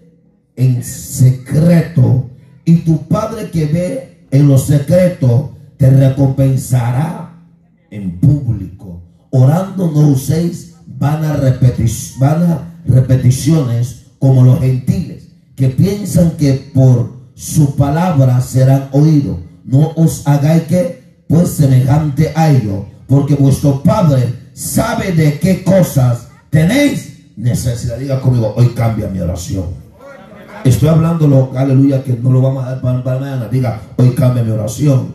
En secreto. Y tu Padre que ve en lo secreto te recompensará en público. Orando no uséis van a repeticiones como los gentiles, que piensan que por su palabra serán oídos. No os hagáis que, pues semejante a ellos, porque vuestro Padre sabe de qué cosas tenéis necesidad. Diga conmigo, hoy cambia mi oración. Estoy hablando, aleluya, que no lo vamos a dar para, mañana. Diga, hoy cambia mi oración.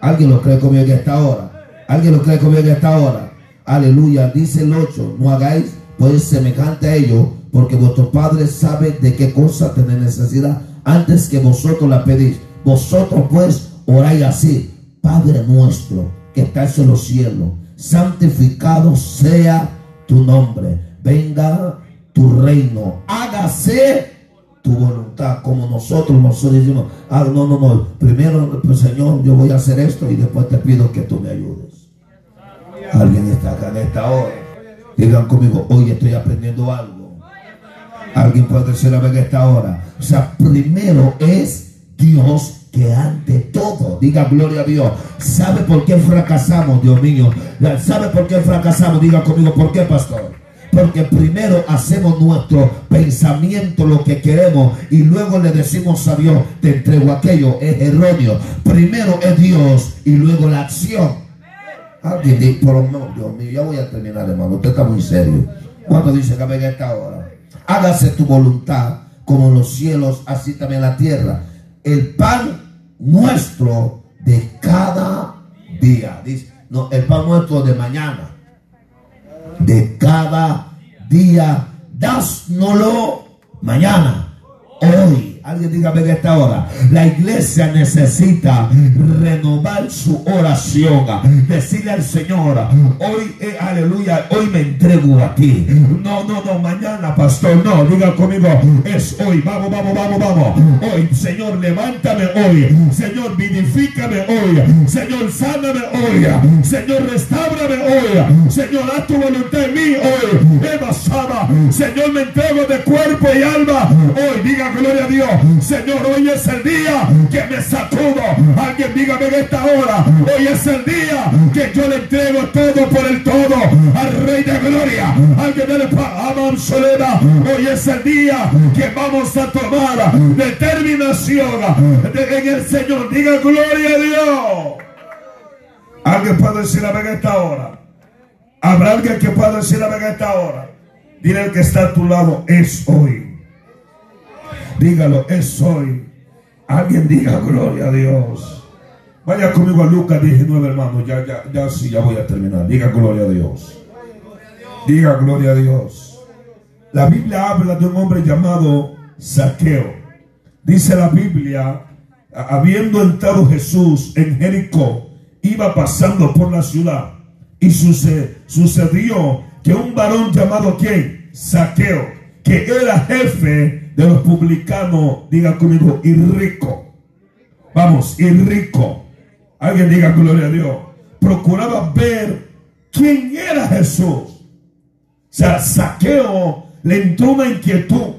¿Alguien lo cree conmigo en esta hora? ¿Alguien lo cree conmigo en esta hora? Aleluya. Dice el 8, no hagáis pues semejante a ellos, porque vuestro Padre sabe de qué cosa tenéis necesidad antes que vosotros la pedís. Vosotros pues oráis así, Padre nuestro que estás en los cielos, santificado sea tu nombre, venga tu reino, hágase tu voluntad, como nosotros, nosotros decimos, ah, no, no, no, primero, pues, Señor, yo voy a hacer esto y después te pido que tú me ayudes. Alguien está acá en esta hora. Digan conmigo, hoy estoy aprendiendo algo. Alguien puede decir a en esta hora. O sea, primero es Dios que ante todo, diga gloria a Dios. ¿Sabe por qué fracasamos, Dios mío? ¿Sabe por qué fracasamos? Diga conmigo, ¿por qué, pastor? Porque primero hacemos nuestro pensamiento lo que queremos y luego le decimos a Dios, te entrego aquello. Es erróneo. Primero es Dios y luego la acción. Alguien dice, por lo menos, Dios mío, ya voy a terminar, hermano. Usted está muy serio. Cuando dice que venga esta hora, hágase tu voluntad como en los cielos, así también la tierra. El pan nuestro de cada día. Dice, no, el pan nuestro de mañana. De cada día. Dásnolo mañana. Hoy Alguien dígame de esta hora. La iglesia necesita renovar su oración. Decirle al Señor, hoy, eh, aleluya, hoy me entrego a ti. No, no, no, mañana, pastor, no. Diga conmigo, es hoy. Vamos, vamos, vamos, vamos. Hoy, Señor, levántame hoy. Señor, vinifícame hoy. Señor, sáname hoy. Señor, restábrame hoy. Señor, haz tu voluntad en mí hoy. Eva. Señor, me entrego de cuerpo y alma. Hoy, diga gloria a Dios. Señor, hoy es el día que me sacudo. Alguien dígame en esta hora. Hoy es el día que yo le entrego todo por el todo al Rey de Gloria. Alguien le Amam. Hoy es el día que vamos a tomar determinación en el Señor. Diga gloria a Dios. Alguien puede decir a en esta hora. Habrá alguien que pueda decir a en esta hora. Dile el que está a tu lado, es hoy. Dígalo, es hoy. Alguien diga gloria a Dios. Vaya conmigo a Lucas 19, hermano. Ya, ya, ya sí, ya voy a terminar. Diga gloria a Dios. Diga gloria a Dios. La Biblia habla de un hombre llamado Saqueo. Dice la Biblia, habiendo entrado Jesús en Jericó, iba pasando por la ciudad. Y sucedió que un varón llamado quién? Saqueo, que era jefe de los publicanos, diga conmigo, y rico. Vamos, y rico. Alguien diga gloria a Dios. Procuraba ver quién era Jesús. O sea, saqueo le entró una inquietud.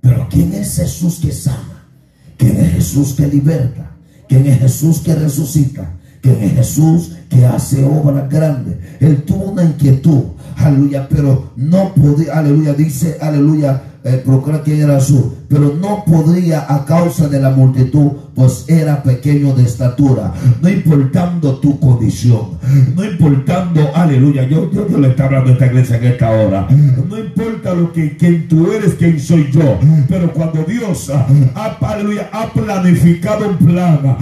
Pero ¿quién es Jesús que sana? ¿Quién es Jesús que liberta? ¿Quién es Jesús que resucita? ¿Quién es Jesús que hace obras grandes? Él tuvo una inquietud. Aleluya, pero no podía, aleluya, dice, aleluya, eh, procura quién era Jesús, pero no podría a causa de la multitud, pues era pequeño de estatura, no importando tu condición, no importando, aleluya, yo, yo, le está hablando a esta iglesia en esta hora, no importa lo que quién tú eres, quién soy yo, pero cuando Dios ha, planificado un plan,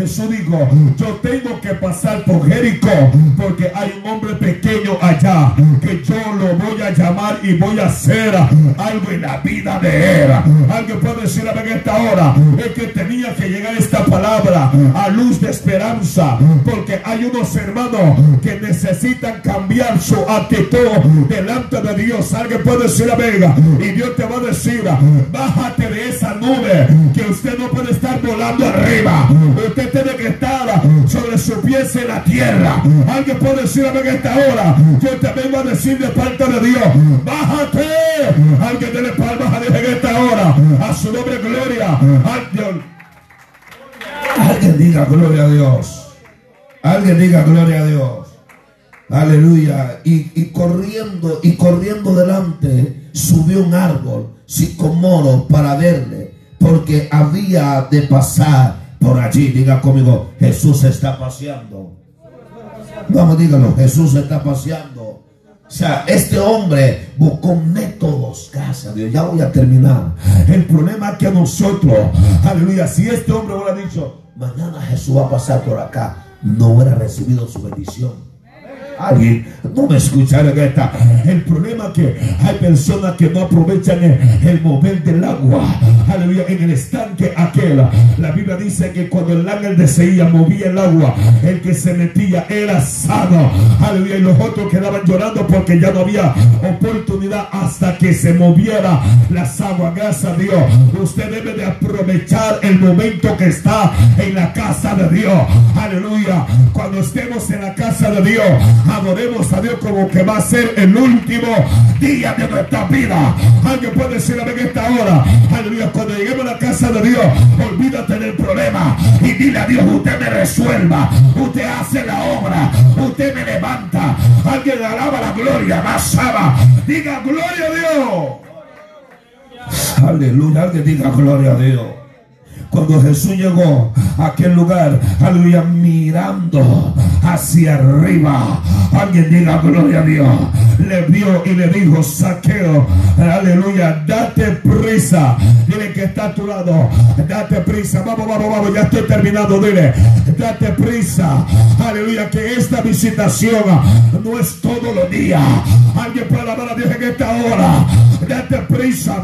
Jesús dijo, yo tengo que pasar por Jericó, porque hay un hombre pequeño allá, que yo lo voy a llamar y voy a hacer algo en la vida de él. Alguien puede decir en esta hora, es que tenía que llegar esta palabra a luz de esperanza, porque hay unos hermanos que necesitan cambiar su actitud delante de Dios. Alguien puede decir Vega y Dios te va a decir, bájate de esa nube, que usted no puede estar volando arriba. Usted tiene que estar sobre su pies en la tierra. Alguien puede decir en esta hora, yo te vengo a decir de parte de Dios, bájate. Alguien dele palmas a Dios en esta hora. A su nombre gloria. Alguien diga gloria a Dios. Alguien diga gloria a Dios. Aleluya. Y, corriendo, y corriendo delante, subió un árbol sicomoro para verle, porque había de pasar por allí. Diga conmigo, Jesús está paseando. Vamos, dígalo, Jesús está paseando. O sea, este hombre buscó métodos, gracias a Dios. Ya voy a terminar. El problema es que nosotros, aleluya, si este hombre hubiera dicho, mañana Jesús va a pasar por acá, no hubiera recibido su bendición. Alguien no me escucharon esta. El problema es que hay personas que no aprovechan el, mover del agua. Aleluya. En el estanque aquel. La Biblia dice que cuando el ángel de Seía movía el agua, el que se metía era sano. Aleluya. Y los otros quedaban llorando porque ya no había oportunidad hasta que se moviera las aguas. Gracias a Dios. Usted debe de aprovechar el momento que está en la casa de Dios. Aleluya. Cuando estemos en la casa de Dios adoremos a Dios como que va a ser el último día de nuestra vida. Alguien puede decir en esta hora, aleluya, cuando lleguemos a la casa de Dios, olvídate del problema y dile a Dios, usted me resuelva, usted hace la obra, usted me levanta. Alguien alaba la gloria, más diga gloria a Dios. Aleluya, alguien diga gloria a Dios. Cuando Jesús llegó a aquel lugar, aleluya, mirando hacia arriba, alguien diga gloria a Dios, le vio y le dijo, saqueo, aleluya, date prisa, dile que está a tu lado, date prisa, vamos, vamos, vamos, ya estoy terminando, dile, date prisa, aleluya, que esta visitación no es todo los días, alguien puede alabar a Dios en esta hora, date prisa,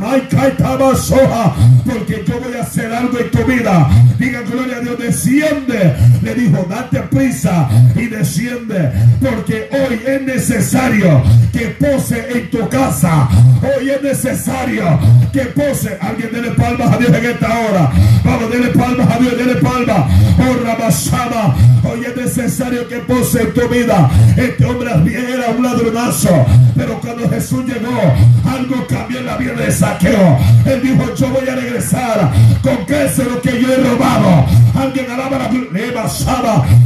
porque yo voy a hacer algo en tu vida. Diga gloria a Dios, desciende. Le dijo, date prisa y desciende, porque hoy es necesario que pose en tu casa. Hoy es necesario que pose. Alguien dele palmas a Dios en esta hora. Vamos, dele palmas a Dios, dele palmas. Oh, Rabashama. Hoy es necesario que pose en tu vida. Este hombre era un ladronazo, pero cuando Jesús llegó, algo cambió en la vida de Saqueo. Él dijo, yo voy a regresar con qué es lo que yo he robado. Alguien alaba la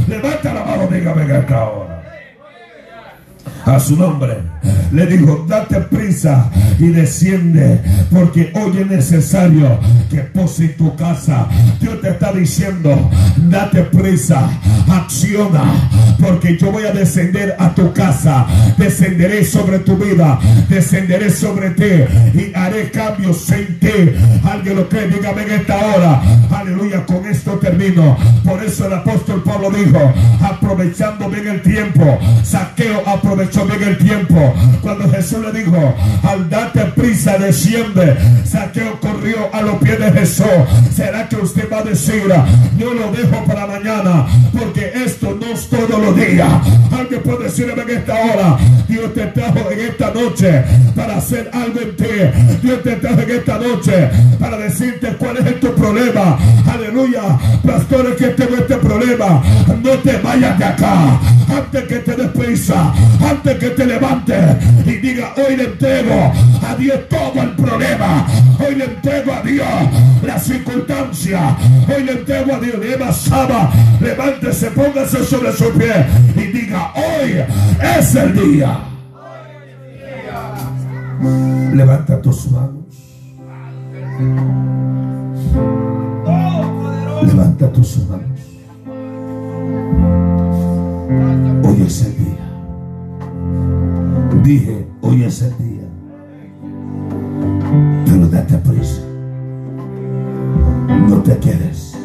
Levanta la mano, dígame que esta hora a su nombre. Le dijo, date prisa y desciende, porque hoy es necesario que pose tu casa. Dios te está diciendo, date prisa, acciona, porque yo voy a descender a tu casa, descenderé sobre tu vida, descenderé sobre ti y haré cambios en ti. Alguien lo cree, dígame en esta hora. Aleluya, con esto termino. Por eso el apóstol Pablo dijo, aprovechando bien el tiempo, saqueo aprovechó en el tiempo. Cuando Jesús le dijo, al date prisa, desciende, Saqueo corrió a los pies de Jesús. ¿Será que usted va a decir, yo lo dejo para mañana? Porque esto no es todos los días. Alguien puede decirme en esta hora, Dios te trajo en esta noche para hacer algo en ti. Dios te trajo en esta noche para decirte cuál es tu problema. Aleluya. Pastores que tengo este problema, no te vayas de acá. Antes que te des prisa, antes que te levante y diga, hoy le entrego a Dios todo el problema, hoy le entrego a Dios la circunstancia, hoy le entrego a Dios, Saba, levántese, póngase sobre su pie y diga, hoy es el día. Levanta tus manos. Levanta tus manos. Hoy es el día. Dije, hoy es el día. Pero date prisa. No te quedes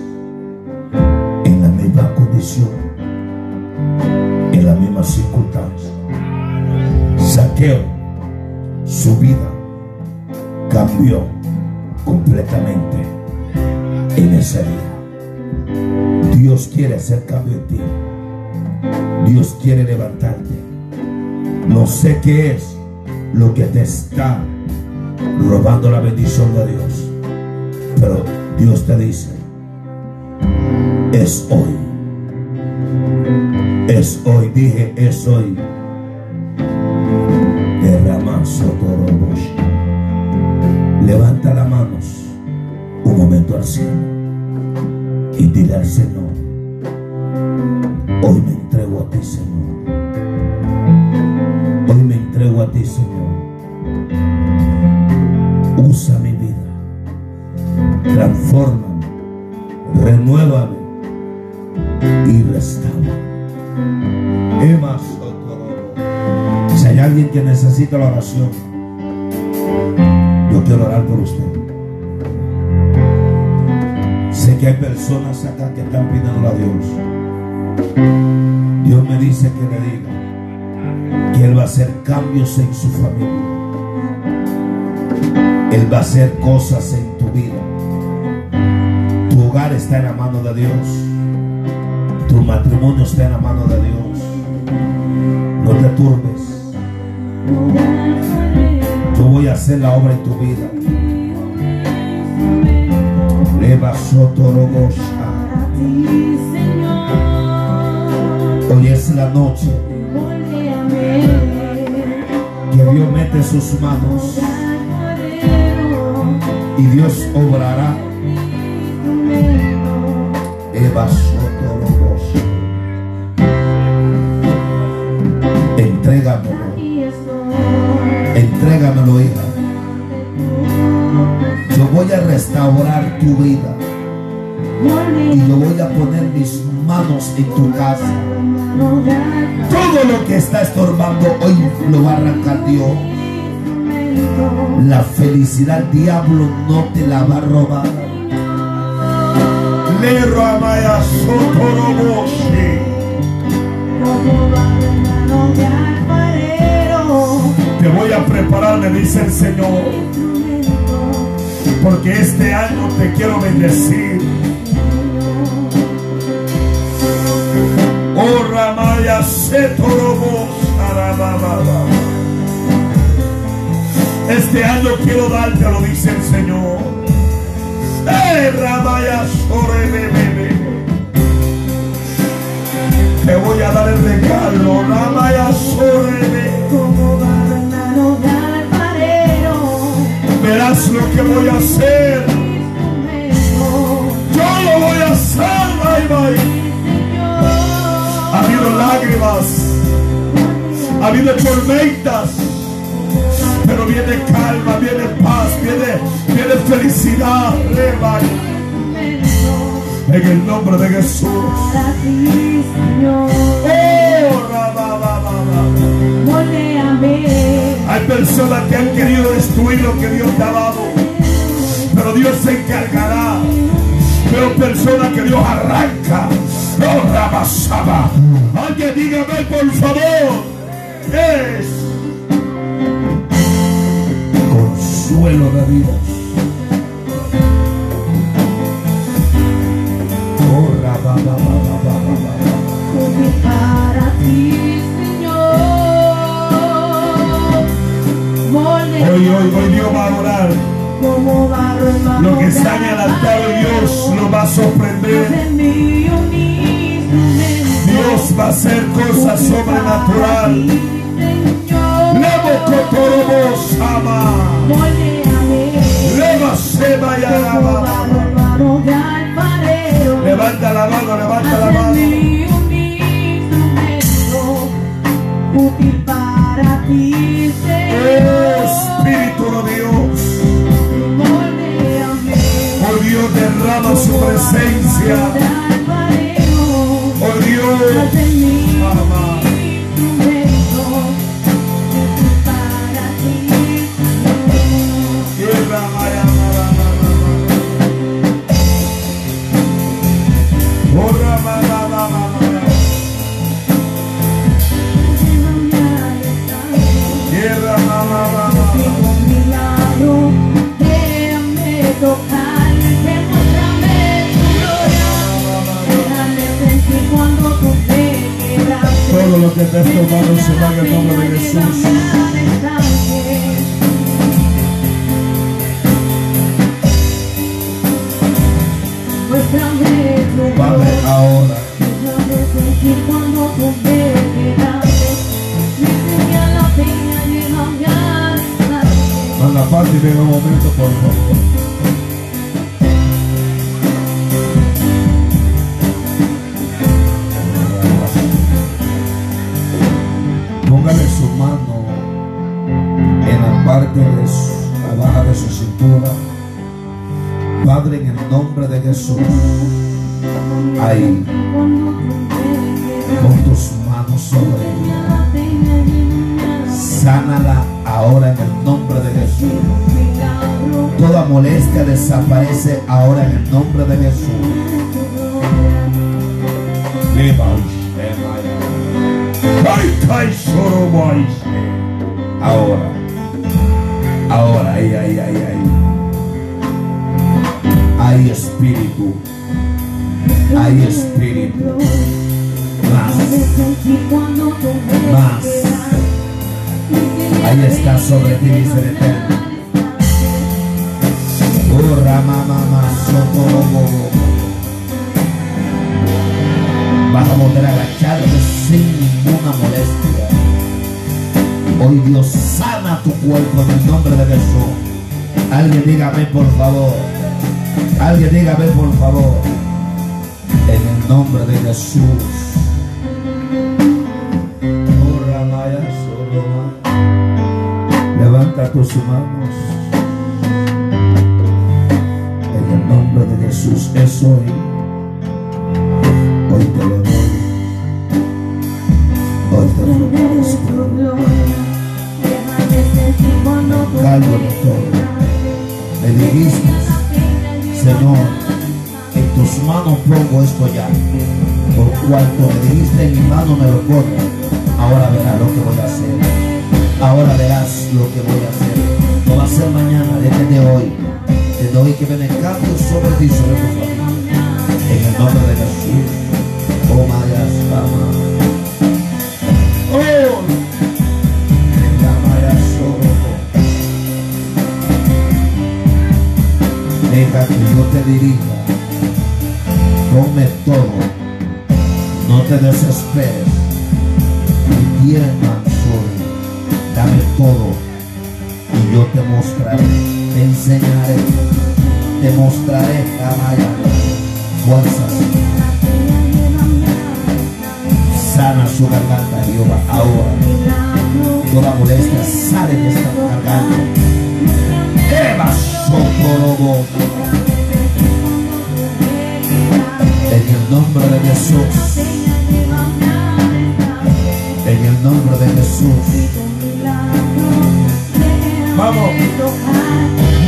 en la misma condición, en la misma circunstancia. Saqueo, su vida cambió completamente en ese día. Dios quiere hacer cambio en ti. Dios quiere levantarte. No sé qué es lo que te está robando la bendición de Dios. Pero Dios te dice, es hoy. Es hoy, dije, es hoy. Levanta las manos un momento al cielo y dile al Señor, hoy me entrego a ti, Señor. Ti, Señor. Usa mi vida. Transfórmame. Renuévame. Y restaura. Emma Si hay alguien que necesita la oración, yo quiero orar por usted. Sé que hay personas acá que están pidiendo a Dios. Dios me dice que le diga que Él va a hacer cambios en su familia. Él va a hacer cosas en tu vida. Tu hogar está en la mano de Dios. Tu matrimonio está en la mano de Dios. No te turbes. Yo voy a hacer la obra en tu vida. Leva. Hoy es la noche que Dios mete sus manos y Dios obrará. Entrégamelo. Entrégamelo, hija. Yo voy a restaurar tu vida. Y yo voy a poner mis manos en tu casa. Todo lo que está estorbando hoy lo va a arrancar Dios. La felicidad diablo no te la va a robar. Te voy a preparar, le dice el Señor. Porque este año te quiero bendecir. Este año quiero darte, lo dice el Señor. Eh. Te voy a dar el regalo, Ramaya Sorebe. Verás lo que voy a hacer. Yo lo voy a hacer, bye bye. Ha habido lágrimas, ha habido tormentas, pero viene calma, viene paz, viene, viene felicidad. En el nombre de Jesús. Oh, Hay personas que han querido destruir lo que Dios te ha dado, pero Dios se encargará. Veo personas que Dios arranca. Rabasaba. Alguien dígame por favor. Es consuelo de Dios. Hoy, hoy, hoy Dios va a orar. Lo que está en el altar de Dios lo va a sorprender. Dios va a hacer cosas sobrenatural. Señor. Levo cotorobos ama. Moléame. Leva seba y Como alaba. barro en mano de alfarero. Levanta la mano, levanta la mano. Útil para ti, Señor. Espíritu de Dios. Moléame. Sentimos su presencia. Oh Padre, ahora Cuando tú me quedaste, me enseña la peña, llévame al estadio. manda paz y venga un momento, por favor. En la parte de su, cintura. Padre, en el nombre de Jesús, ahí, pon tus manos sobre ella. Sánala ahora en el nombre de Jesús. Toda molestia desaparece ahora en el nombre de Jesús. Ahora, ahora, ay, ay, ay, ay. Hay espíritu, hay espíritu. Más, más. Ahí está sobre ti, dice el Eterno. Oh, Rama, Mama, Sotorobo. Vas a poder agacharte sin ninguna molestia. Hoy Dios tu cuerpo en el nombre de Jesús. Alguien dígame por favor. Alguien dígame por favor. En el nombre de Jesús. Levanta tus manos. En el nombre de Jesús es. Hoy Cuanto me dijiste en mi mano me lo pongo. Ahora verás lo que voy a hacer. Ahora verás lo que voy a hacer. No va a ser mañana, desde hoy. Desde hoy que viene cambio sobre ti, sobre tu familia. En el nombre de Jesús. Oh, Maya, Sama. Oh. Deja que yo te dirija. Ponme todo. No te desesperes. Mi bien soy. Dame todo. Y yo te mostraré. Te enseñaré. Te mostraré, Amaya, fuerzas. Sana su garganta, Jehová. Ahora, toda molestia sale de esta garganta. Eva Sotorobo. En el nombre de Jesús. En el nombre de Jesús. Vamos.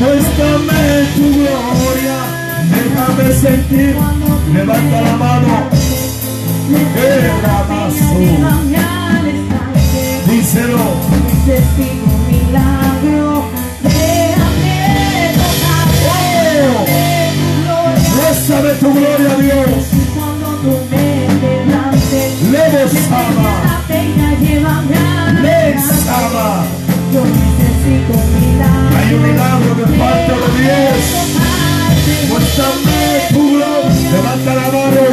Muéstrame tu gloria. Déjame sentir. Levanta la mano. Díselo. Necesito un milagro, Muéstrame tu gloria, Dios. Levos ama. Yo necesito milagro. Hay un milagro de parte de Dios. Muéstrame puro. Levanta la mano.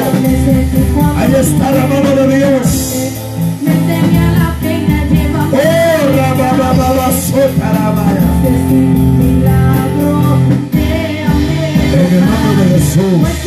Ahí está la mano de Dios. Oh, la baba, baba, suelta la mano. En el nombre de Jesús.